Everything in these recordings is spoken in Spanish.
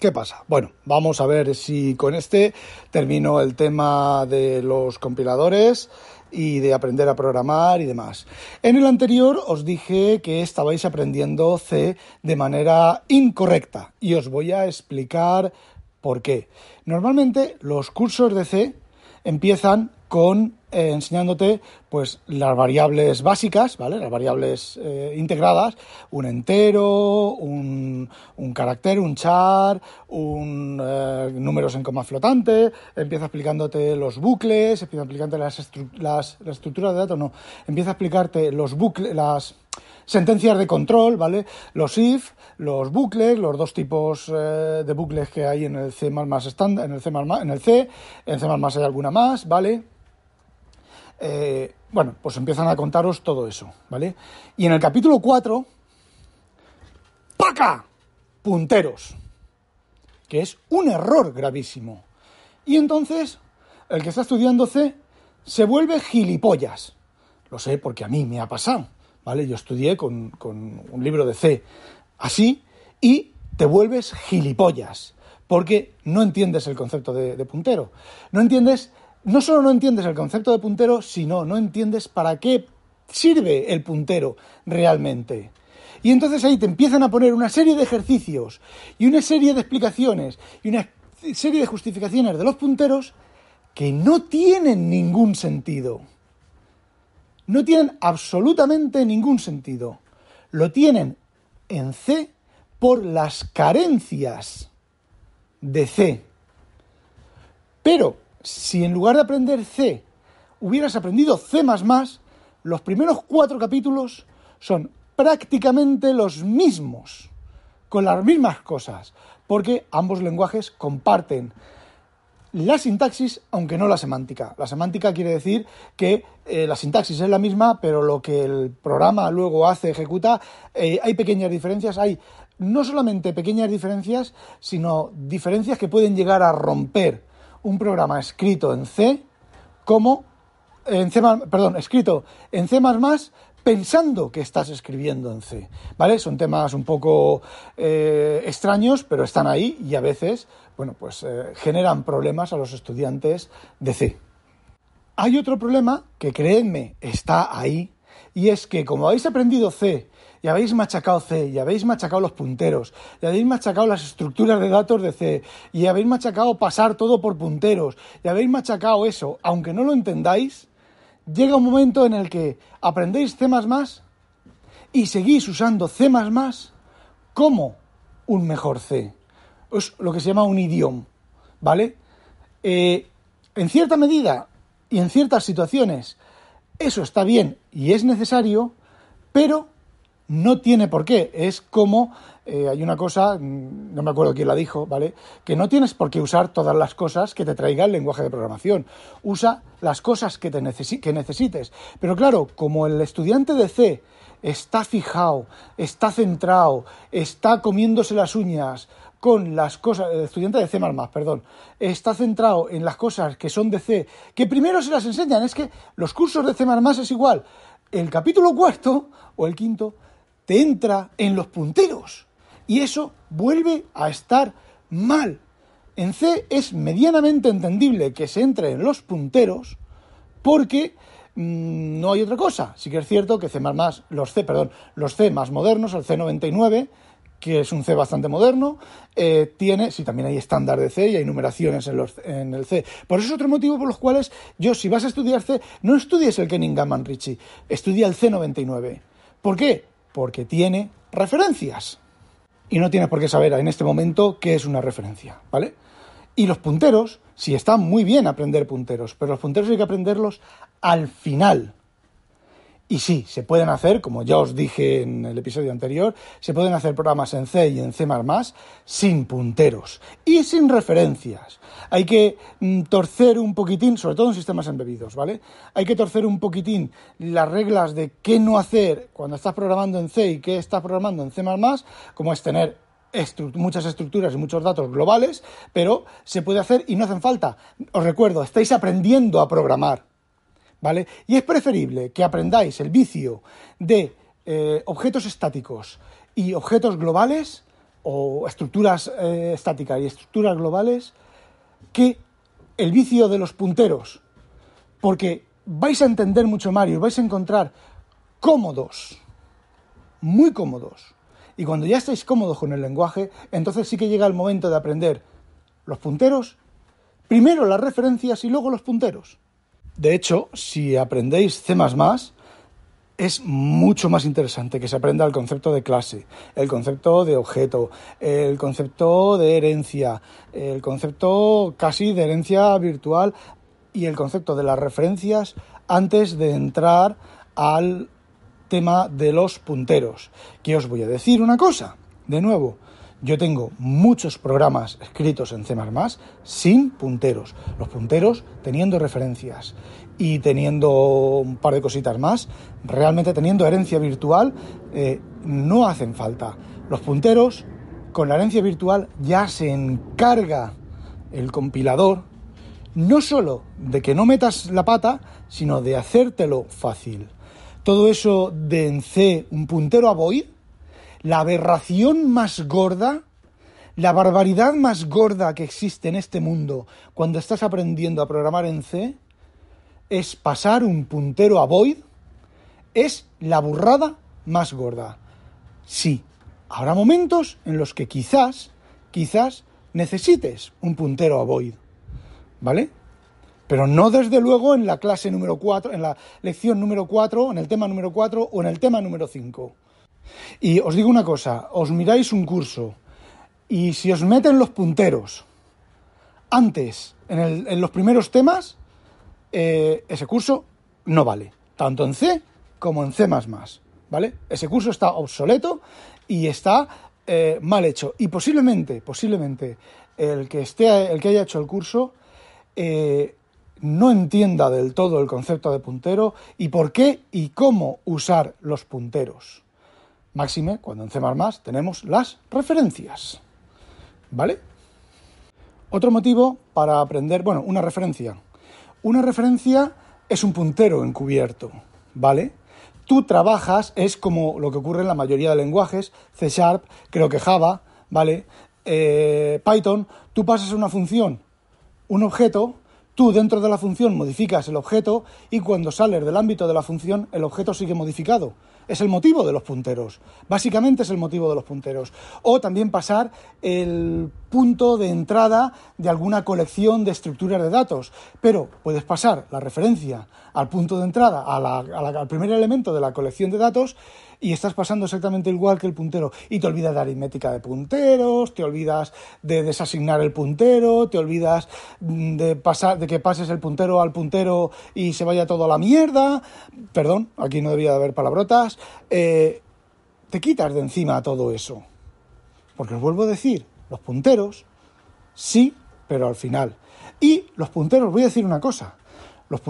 ¿Qué pasa? Bueno, vamos a ver si con este termino el tema de los compiladores y de aprender a programar y demás. En el anterior os dije que estabais aprendiendo C de manera incorrecta y os voy a explicar por qué. Normalmente los cursos de C empiezan con eh, enseñándote pues las variables básicas, ¿vale? Las variables eh, integradas, un entero, un, un carácter, un char, un eh, números en coma flotante, empieza explicándote los bucles, empieza explicándote las, las, las estructuras de datos, no, empieza a explicarte los bucles, las sentencias de control, ¿vale? Los if, los bucles, los dos tipos de bucles que hay en el C++ estándar, en el C++, en el C, en C++ hay alguna más, ¿vale? Eh, bueno, pues empiezan a contaros todo eso, ¿vale? Y en el capítulo 4, ¡paca! Punteros, que es un error gravísimo. Y entonces, el que está estudiando C se vuelve gilipollas. Lo sé porque a mí me ha pasado, ¿vale? Yo estudié con, un libro de C así y te vuelves gilipollas porque no entiendes el concepto de puntero. No entiendes no solo no entiendes el concepto de puntero, sino no entiendes para qué sirve el puntero realmente. Y entonces ahí te empiezan a poner una serie de ejercicios y una serie de explicaciones y una serie de justificaciones de los punteros que no tienen ningún sentido. No tienen absolutamente ningún sentido. Lo tienen en C por las carencias de C. Pero si en lugar de aprender C hubieras aprendido C ++, los primeros cuatro capítulos son prácticamente los mismos, con las mismas cosas, porque ambos lenguajes comparten la sintaxis, aunque no la semántica. La semántica quiere decir que eh, la sintaxis es la misma, pero lo que el programa luego hace, ejecuta, eh, hay pequeñas diferencias, hay no solamente pequeñas diferencias, sino diferencias que pueden llegar a romper un programa escrito en C como en C, perdón, escrito en C++ pensando que estás escribiendo en C, ¿vale? Son temas un poco eh, extraños, pero están ahí y a veces, bueno, pues eh, generan problemas a los estudiantes de C. Hay otro problema que, créanme, está ahí, y es que como habéis aprendido C y habéis machacado C, y habéis machacado los punteros, y habéis machacado las estructuras de datos de C, y habéis machacado pasar todo por punteros, y habéis machacado eso, aunque no lo entendáis, llega un momento en el que aprendéis C y seguís usando C como un mejor C. Es lo que se llama un idioma, ¿vale? Eh, en cierta medida y en ciertas situaciones eso está bien y es necesario, pero no tiene por qué. Es como eh, hay una cosa, mm, no me acuerdo quién la dijo, ¿vale? Que no tienes por qué usar todas las cosas que te traiga el lenguaje de programación. Usa las cosas que, te que necesites. Pero claro, como el estudiante de C está fijado, está centrado, está comiéndose las uñas con las cosas, el estudiante de C++, perdón, está centrado en las cosas que son de C, que primero se las enseñan, es que los cursos de C++ es igual, el capítulo cuarto o el quinto te entra en los punteros. Y eso vuelve a estar mal. En C es medianamente entendible que se entre en los punteros porque mm, no hay otra cosa. Sí que es cierto que C++, los C, perdón, los C más modernos, el C99, que es un C bastante moderno, eh, tiene, sí, también hay estándar de C y hay numeraciones en, los, en, el C. Por eso es otro motivo por los cuales yo, si vas a estudiar C, no estudies el Kenningham Ritchie, estudia el C99. ¿Por qué? Porque tiene referencias. Y no tienes por qué saber en este momento qué es una referencia, ¿vale? Y los punteros, sí está muy bien aprender punteros, pero los punteros hay que aprenderlos al final. Y sí, se pueden hacer, como ya os dije en el episodio anterior, se pueden hacer programas en C y en C sin punteros y sin referencias. Hay que mm, torcer un poquitín, sobre todo en sistemas embebidos, ¿vale? Hay que torcer un poquitín las reglas de qué no hacer cuando estás programando en C y qué estás programando en C como es tener muchas estructuras y muchos datos globales, pero se puede hacer y no hacen falta. Os recuerdo, estáis aprendiendo a programar ¿vale? Y es preferible que aprendáis el vicio de eh, objetos estáticos y objetos globales o estructuras eh, estáticas y estructuras globales que el vicio de los punteros, porque vais a entender mucho más y os vais a encontrar cómodos, muy cómodos. Y cuando ya estáis cómodos con el lenguaje, entonces sí que llega el momento de aprender los punteros, primero las referencias y luego los punteros. De hecho, si aprendéis C++, es mucho más interesante que se aprenda el concepto de clase, el concepto de objeto, el concepto de herencia, el concepto casi de herencia virtual y el concepto de las referencias antes de entrar al tema de los punteros. Que os voy a decir una cosa, de nuevo, yo tengo muchos programas escritos en C sin punteros. Los punteros teniendo referencias y teniendo un par de cositas más, realmente teniendo herencia virtual, eh, no hacen falta. Los punteros, con la herencia virtual, ya se encarga el compilador no solo de que no metas la pata, sino de hacértelo fácil. Todo eso de en C, un puntero a void, la aberración más gorda, la barbaridad más gorda que existe en este mundo cuando estás aprendiendo a programar en C es pasar un puntero a void, es la burrada más gorda. Sí, habrá momentos en los que quizás, quizás necesites un puntero a void, ¿vale? Pero no desde luego en la clase número 4, en la lección número 4, en el tema número 4 o en el tema número 5. Y os digo una cosa, os miráis un curso y si os meten los punteros antes, en, los primeros temas, eh, ese curso no vale, tanto en C como en C++, ¿vale? Ese curso está obsoleto y está eh, mal hecho. Y posiblemente, posiblemente, el que, esté, el que haya hecho el curso eh, no entienda del todo el concepto de puntero y por qué y cómo usar los punteros. Máxime, cuando en C++ tenemos las referencias. ¿Vale? Otro motivo para aprender, bueno, una referencia. Una referencia es un puntero encubierto, ¿vale? Tú trabajas, es como lo que ocurre en la mayoría de lenguajes, C Sharp, creo que Java, ¿vale? Eh, Python, tú pasas una función, un objeto, tú dentro de la función modificas el objeto y cuando sales del ámbito de la función el objeto sigue modificado. Es el motivo de los punteros. Básicamente es el motivo de los punteros. O también pasar el punto de entrada de alguna colección de estructuras de datos. Pero puedes pasar la referencia al punto de entrada, al primer elemento de la colección de datos, y estás pasando exactamente igual que el puntero. Y te olvidas de aritmética de punteros, te olvidas de desasignar el puntero, te olvidas de, pasar, de que pases el puntero al puntero y se vaya todo a la mierda. Perdón, aquí no debía de haber palabrotas. Eh, te quitas de encima todo eso. Porque os vuelvo a decir, los punteros, sí, pero al final. Y los punteros, voy a decir una cosa.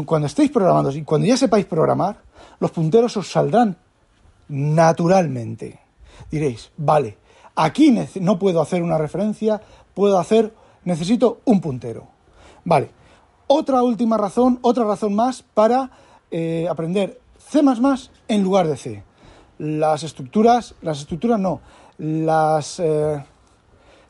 cuando estéis programando y cuando ya sepáis programar, los punteros os saldrán naturalmente. Diréis, vale, aquí no puedo hacer una referencia, puedo hacer, necesito un puntero. Vale, otra última razón, otra razón más para eh, aprender C en lugar de C. Las estructuras, las estructuras no, las... Eh,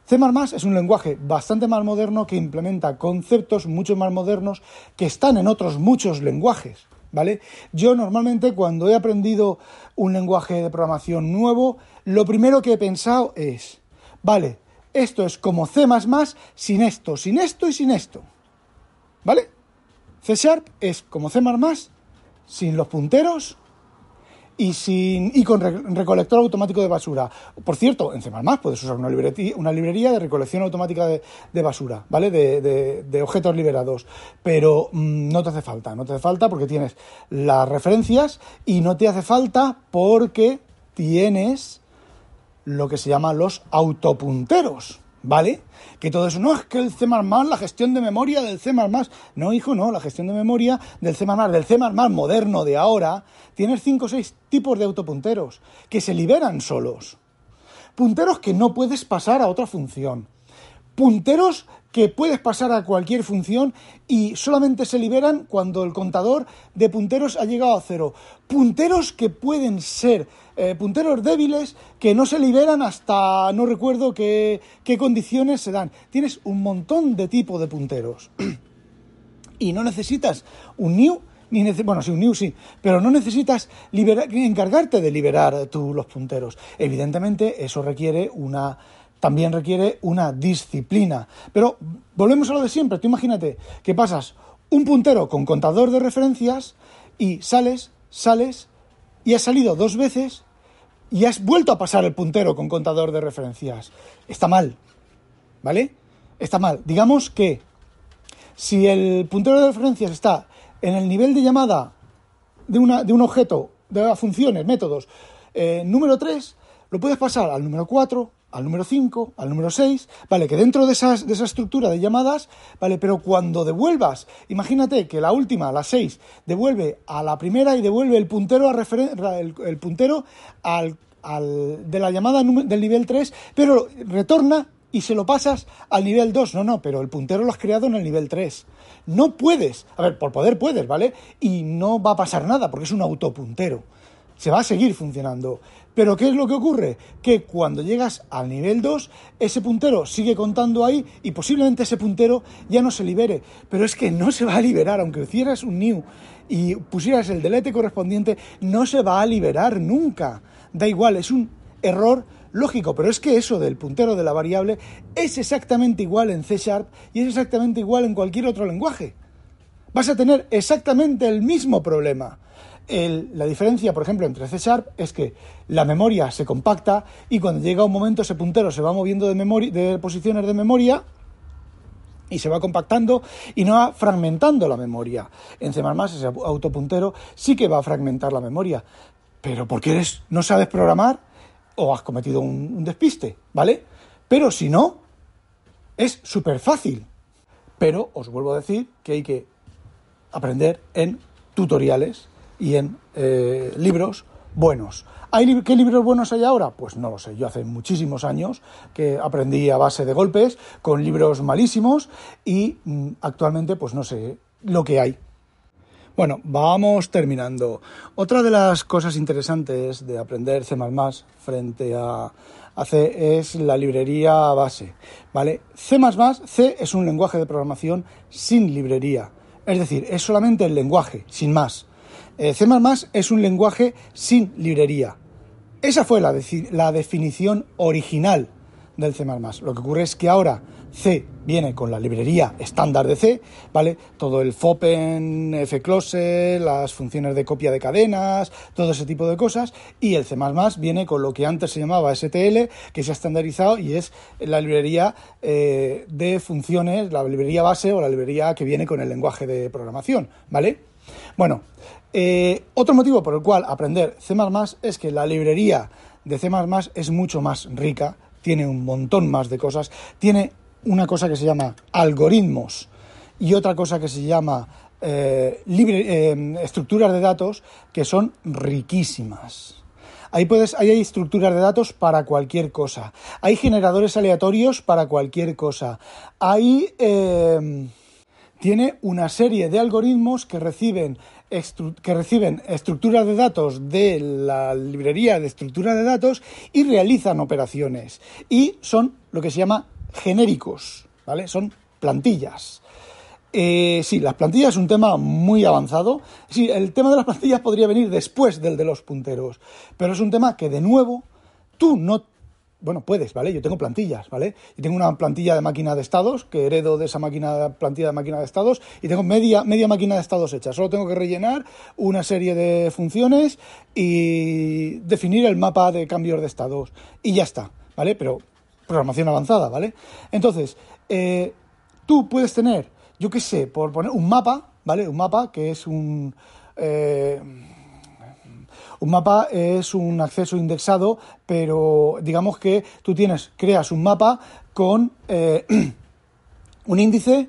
C++ es un lenguaje bastante más moderno que implementa conceptos mucho más modernos que están en otros muchos lenguajes. ¿Vale? Yo normalmente cuando he aprendido un lenguaje de programación nuevo, lo primero que he pensado es, vale, esto es como C++ sin esto, sin esto y sin esto. ¿Vale? C Sharp es como C++ sin los punteros y, sin, y con recolector automático de basura. Por cierto, en C++ puedes usar una librería, una librería de recolección automática de, basura, ¿vale? De, objetos liberados. Pero mm, no te hace falta, no te hace falta porque tienes las referencias y no te hace falta porque tienes lo que se llama los autopunteros. ¿Vale? Que todo eso, no es que el C++, la gestión de memoria del C++, no hijo, no, la gestión de memoria del C++, del C++ moderno de ahora, tienes 5 o 6 tipos de autopunteros que se liberan solos. Punteros que no puedes pasar a otra función. Punteros que puedes pasar a cualquier función y solamente se liberan cuando el contador de punteros ha llegado a cero. Punteros que pueden ser eh, punteros débiles que no se liberan hasta no recuerdo qué, qué condiciones se dan. Tienes un montón de tipo de punteros. y no necesitas un new ni bueno, sí, un new sí, pero no necesitas encargarte de liberar tú los punteros. Evidentemente, eso requiere una también requiere una disciplina. Pero volvemos a lo de siempre. Tú imagínate que pasas un puntero con contador de referencias y sales, sales y has salido dos veces y has vuelto a pasar el puntero con contador de referencias. Está mal, ¿vale? Está mal. Digamos que si el puntero de referencias está en el nivel de llamada de, una, de un objeto, de funciones, métodos, eh, número 3, lo puedes pasar al número 4, al número 5, al número 6, ¿vale? Que dentro de, esas, de esa estructura de llamadas, ¿vale? Pero cuando devuelvas, imagínate que la última, la 6, devuelve a la primera y devuelve el puntero, a el, el, puntero al, al, de la llamada del nivel 3, pero retorna y se lo pasas al nivel 2. No, no, pero el puntero lo has creado en el nivel 3. No puedes, a ver, por poder puedes, ¿vale? Y no va a pasar nada porque es un autopuntero. Se va a seguir funcionando. Pero ¿qué es lo que ocurre? Que cuando llegas al nivel 2, ese puntero sigue contando ahí y posiblemente ese puntero ya no se libere. Pero es que no se va a liberar, aunque hicieras un new y pusieras el delete correspondiente, no se va a liberar nunca. Da igual, es un error lógico, pero es que eso del puntero de la variable es exactamente igual en C Sharp y es exactamente igual en cualquier otro lenguaje. Vas a tener exactamente el mismo problema la diferencia, por ejemplo, entre C Sharp es que la memoria se compacta y cuando llega un momento ese puntero se va moviendo de, de posiciones de memoria y se va compactando y no va fragmentando la memoria. En C++ ese autopuntero sí que va a fragmentar la memoria, pero porque eres, no sabes programar o has cometido un despiste, ¿vale? Pero si no, es súper fácil. Pero os vuelvo a decir que hay que aprender en tutoriales y en eh, libros buenos. ¿Hay, ¿Qué libros buenos hay ahora? Pues no lo sé. Yo hace muchísimos años que aprendí a base de golpes con libros malísimos y mm, actualmente pues no sé lo que hay. Bueno, vamos terminando. Otra de las cosas interesantes de aprender C++ frente a, a C es la librería base, ¿vale? C++ C es un lenguaje de programación sin librería, es decir, es solamente el lenguaje, sin más. Eh, C++ es un lenguaje sin librería. Esa fue la, la, definición original del C++. Lo que ocurre es que ahora C viene con la librería estándar de C, ¿vale? Todo el fopen, fclose, las funciones de copia de cadenas, todo ese tipo de cosas, y el C++ viene con lo que antes se llamaba STL, que se ha estandarizado y es la librería eh, de funciones, la librería base o la librería que viene con el lenguaje de programación, ¿vale? Bueno, eh, otro motivo por el cual aprender C es que la librería de C es mucho más rica, tiene un montón más de cosas, tiene una cosa que se llama algoritmos y otra cosa que se llama eh, eh, estructuras de datos que son riquísimas. Ahí, puedes, ahí hay estructuras de datos para cualquier cosa. Hay generadores aleatorios para cualquier cosa. Hay tiene una serie de algoritmos que reciben, que reciben estructuras de datos de la librería de estructura de datos y realizan operaciones. Y son lo que se llama genéricos, ¿vale? Son plantillas. Eh, sí, las plantillas es un tema muy avanzado. Sí, el tema de las plantillas podría venir después del de los punteros, pero es un tema que de nuevo tú no bueno, puedes, ¿vale? Yo tengo plantillas, ¿vale? Y tengo una plantilla de máquina de estados que heredo de esa máquina, plantilla de máquina de estados y tengo media, media máquina de estados hecha. Solo tengo que rellenar una serie de funciones y definir el mapa de cambios de estados y ya está, ¿vale? Pero programación avanzada, ¿vale? Entonces, eh, tú puedes tener, yo qué sé, por poner un mapa, ¿vale? Un mapa que es un... Eh, un mapa es un acceso indexado, pero digamos que tú tienes, creas un mapa con eh, un índice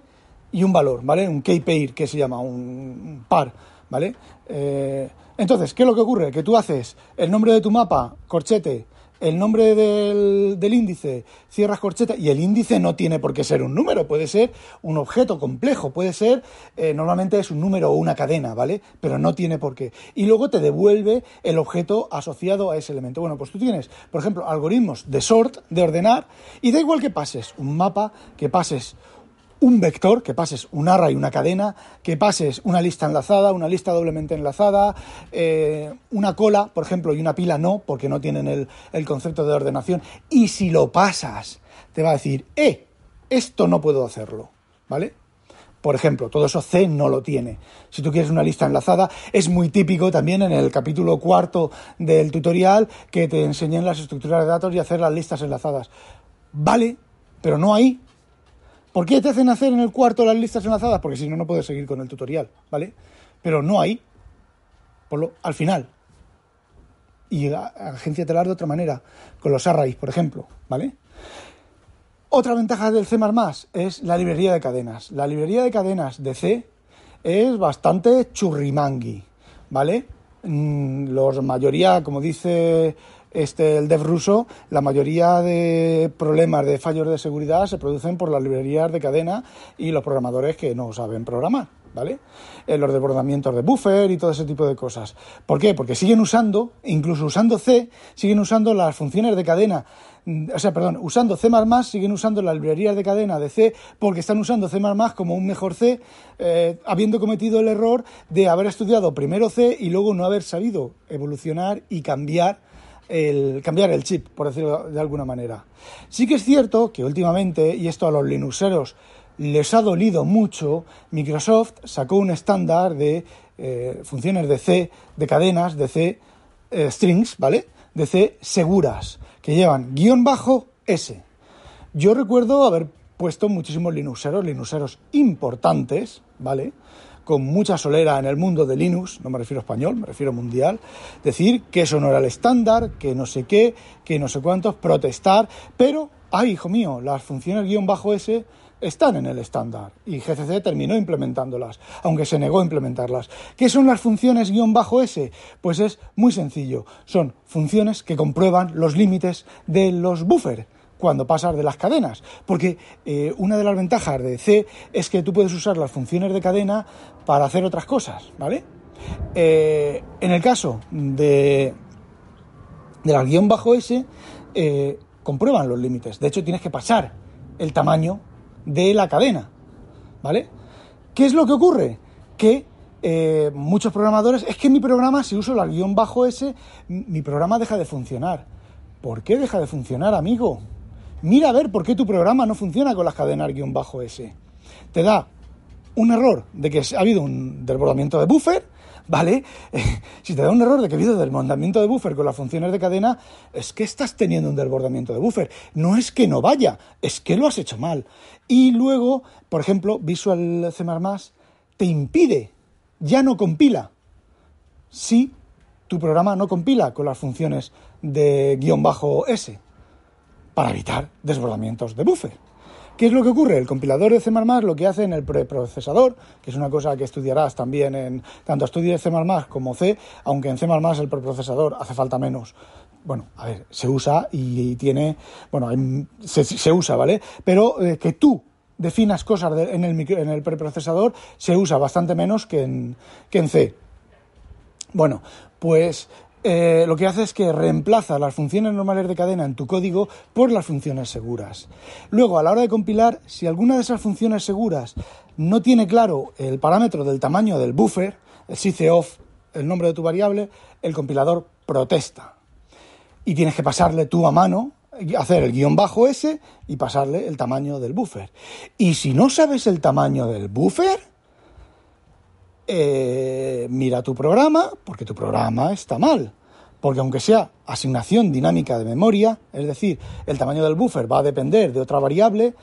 y un valor, ¿vale? Un key-pair, que se llama, un par, ¿vale? Eh, entonces, ¿qué es lo que ocurre? Que tú haces el nombre de tu mapa, corchete, el nombre del, del, índice, cierras corcheta, y el índice no tiene por qué ser un número, puede ser un objeto complejo, puede ser, eh, normalmente es un número o una cadena, ¿vale? Pero no tiene por qué. Y luego te devuelve el objeto asociado a ese elemento. Bueno, pues tú tienes, por ejemplo, algoritmos de sort, de ordenar, y da igual que pases un mapa, que pases un vector, que pases un array, una cadena, que pases una lista enlazada, una lista doblemente enlazada, eh, una cola, por ejemplo, y una pila no, porque no tienen el, el, concepto de ordenación. Y si lo pasas, te va a decir, eh, esto no puedo hacerlo, ¿vale? Por ejemplo, todo eso C no lo tiene. Si tú quieres una lista enlazada, es muy típico también en el capítulo cuarto del tutorial que te enseñen las estructuras de datos y hacer las listas enlazadas. Vale, pero no ahí, ¿Por qué te hacen hacer en el cuarto las listas enlazadas? Porque si no, no puedes seguir con el tutorial, ¿vale? Pero no hay. Por lo, al final. Y telar de otra manera, con los arrays, por ejemplo, ¿vale? Otra ventaja del C++ es la librería de cadenas. La librería de cadenas de C es bastante churrimangui, ¿vale? Mm, los mayoría, como dice este, el dev ruso, la mayoría de problemas de fallos de seguridad se producen por las librerías de cadena y los programadores que no saben programar, ¿vale? Eh, los desbordamientos de buffer y todo ese tipo de cosas. ¿Por qué? Porque siguen usando, incluso usando C, siguen usando las funciones de cadena mm, o sea, perdón, usando C++, siguen usando las librerías de cadena de C porque están usando C++ como un mejor C, eh, habiendo cometido el error de haber estudiado primero C y luego no haber sabido evolucionar y cambiar el cambiar el chip, por decirlo de alguna manera. Sí que es cierto que últimamente, y esto a los Linuxeros les ha dolido mucho, Microsoft sacó un estándar de eh, funciones de C, de cadenas, de C eh, strings, ¿vale? De C seguras, que llevan guion bajo S. Yo recuerdo haber puesto muchísimos Linuxeros, Linuxeros importantes, ¿vale? Con mucha solera en el mundo de Linux, no me refiero a español, me refiero a mundial, decir que eso no era el estándar, que no sé qué, que no sé cuántos, protestar, pero, ay, hijo mío, las funciones guion bajo S están en el estándar y GCC terminó implementándolas, aunque se negó a implementarlas. ¿Qué son las funciones guion bajo S? Pues es muy sencillo, son funciones que comprueban los límites de los buffers cuando pasas de las cadenas. Porque eh, una de las ventajas de C es que tú puedes usar las funciones de cadena para hacer otras cosas, ¿vale? Eh, en el caso de, de la guion bajo S, eh, comprueban los límites. De hecho, tienes que pasar el tamaño de la cadena, ¿vale? ¿Qué es lo que ocurre? Que muchos programadores, es que mi programa, si uso la guion bajo S, mi programa deja de funcionar. ¿Por qué deja de funcionar, amigo? Mira a ver por qué tu programa no funciona con las cadenas guion bajo S. Te da un error de que ha habido un desbordamiento de buffer, ¿vale? si te da un error de que ha habido desbordamiento de buffer con las funciones de cadena, es que estás teniendo un desbordamiento de buffer. No es que no vaya, es que lo has hecho mal. Y luego, por ejemplo, Visual C++ te impide, ya no compila. Si tu programa no compila con las funciones de guion bajo S para evitar desbordamientos de buffer. ¿Qué es lo que ocurre? El compilador de C++ lo que hace en el preprocesador, que es una cosa que estudiarás también en tanto estudios C++ como C, aunque en C++ el preprocesador hace falta menos. Bueno, a ver, se usa y, tiene, bueno, se, usa, ¿vale? Pero eh, que tú definas cosas en, el en el preprocesador se usa bastante menos que en, que en C. Bueno, pues eh, lo que hace es que reemplaza las funciones normales de cadena en tu código por las funciones seguras. Luego, a la hora de compilar, si alguna de esas funciones seguras no tiene claro el parámetro del tamaño del buffer, el off, el nombre de tu variable, el compilador protesta. Y tienes que pasarle tú a mano, hacer el guion bajo S y pasarle el tamaño del buffer. Y si no sabes el tamaño del buffer, eh, mira tu programa, porque tu programa está mal. Porque aunque sea asignación dinámica de memoria, es decir, el tamaño del buffer va a depender de otra variable,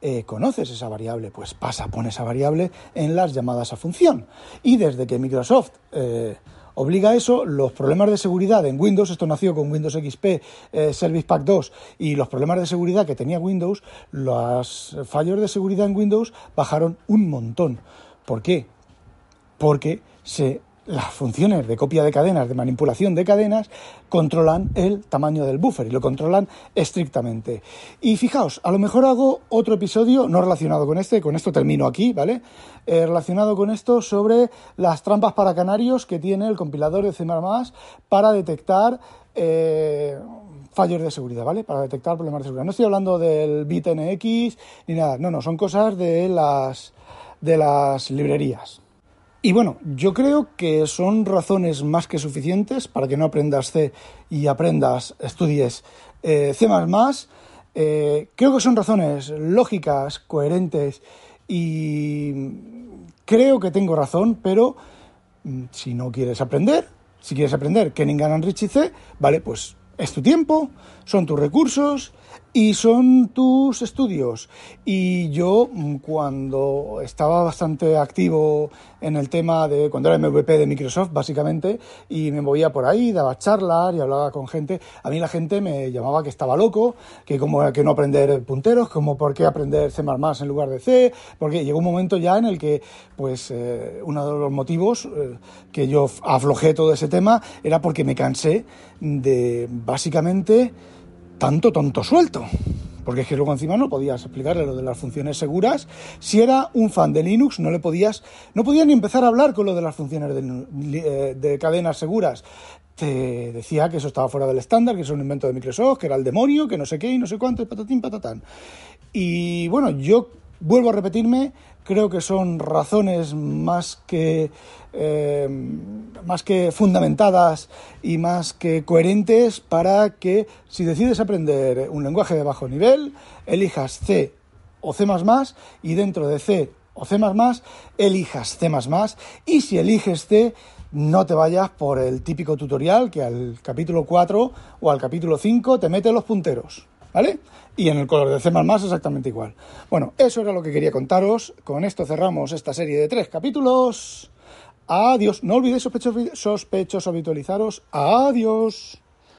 eh, conoces esa variable, pues pasa, pone esa variable en las llamadas a función. Y desde que Microsoft eh, obliga a eso, los problemas de seguridad en Windows, esto nació con Windows XP, Service Pack 2, y los problemas de seguridad que tenía Windows, los fallos de seguridad en Windows bajaron un montón. ¿Por qué? Porque las funciones de copia de cadenas, de manipulación de cadenas, controlan el tamaño del buffer y lo controlan estrictamente. Y fijaos, a lo mejor hago otro episodio, no relacionado con este, con esto termino aquí, ¿vale? Eh, relacionado con esto sobre las trampas para canarios que tiene el compilador de C++ para detectar eh, fallos de seguridad, ¿vale? Para detectar problemas de seguridad. No estoy hablando del BitNX ni nada, no, no, son cosas de las, de las librerías. Y bueno, yo creo que son razones más que suficientes para que no aprendas C y aprendas, estudies eh, C++. Eh, creo que son razones lógicas, coherentes y creo que tengo razón, pero mm, si no quieres aprender, si quieres aprender Kenning, Rich y C, vale, pues es tu tiempo, son tus recursos y son tus estudios. Y yo, mm, cuando estaba bastante activo en el tema de cuando era MVP de Microsoft, básicamente, y me movía por ahí, daba charlas y hablaba con gente, a mí la gente me llamaba que estaba loco, que como que no aprender punteros, como por qué aprender C++ en lugar de C, porque llegó un momento ya en el que, pues, eh, uno de los motivos eh, que yo aflojé todo ese tema era porque me cansé de, básicamente, tanto tonto suelto. Porque es que luego encima no podías explicarle lo de las funciones seguras. Si era un fan de Linux, no le podías, no podías ni empezar a hablar con lo de las funciones de, de cadenas seguras. Te decía que eso estaba fuera del estándar, que es un invento de Microsoft, que era el demonio, que no sé qué y no sé cuánto, patatín, patatán. Y bueno, yo vuelvo a repetirme, creo que son razones más que, eh, más que fundamentadas y más que coherentes para que si decides aprender un lenguaje de bajo nivel, elijas C o C y dentro de C o C elijas C y si eliges C no te vayas por el típico tutorial que al capítulo 4 o al capítulo 5 te mete los punteros. ¿Vale? Y en el color de C++ exactamente igual. Bueno, eso era lo que quería contaros. Con esto cerramos esta serie de tres capítulos. Adiós. No olvidéis sospechosos, sospechosos habitualizaros. Adiós.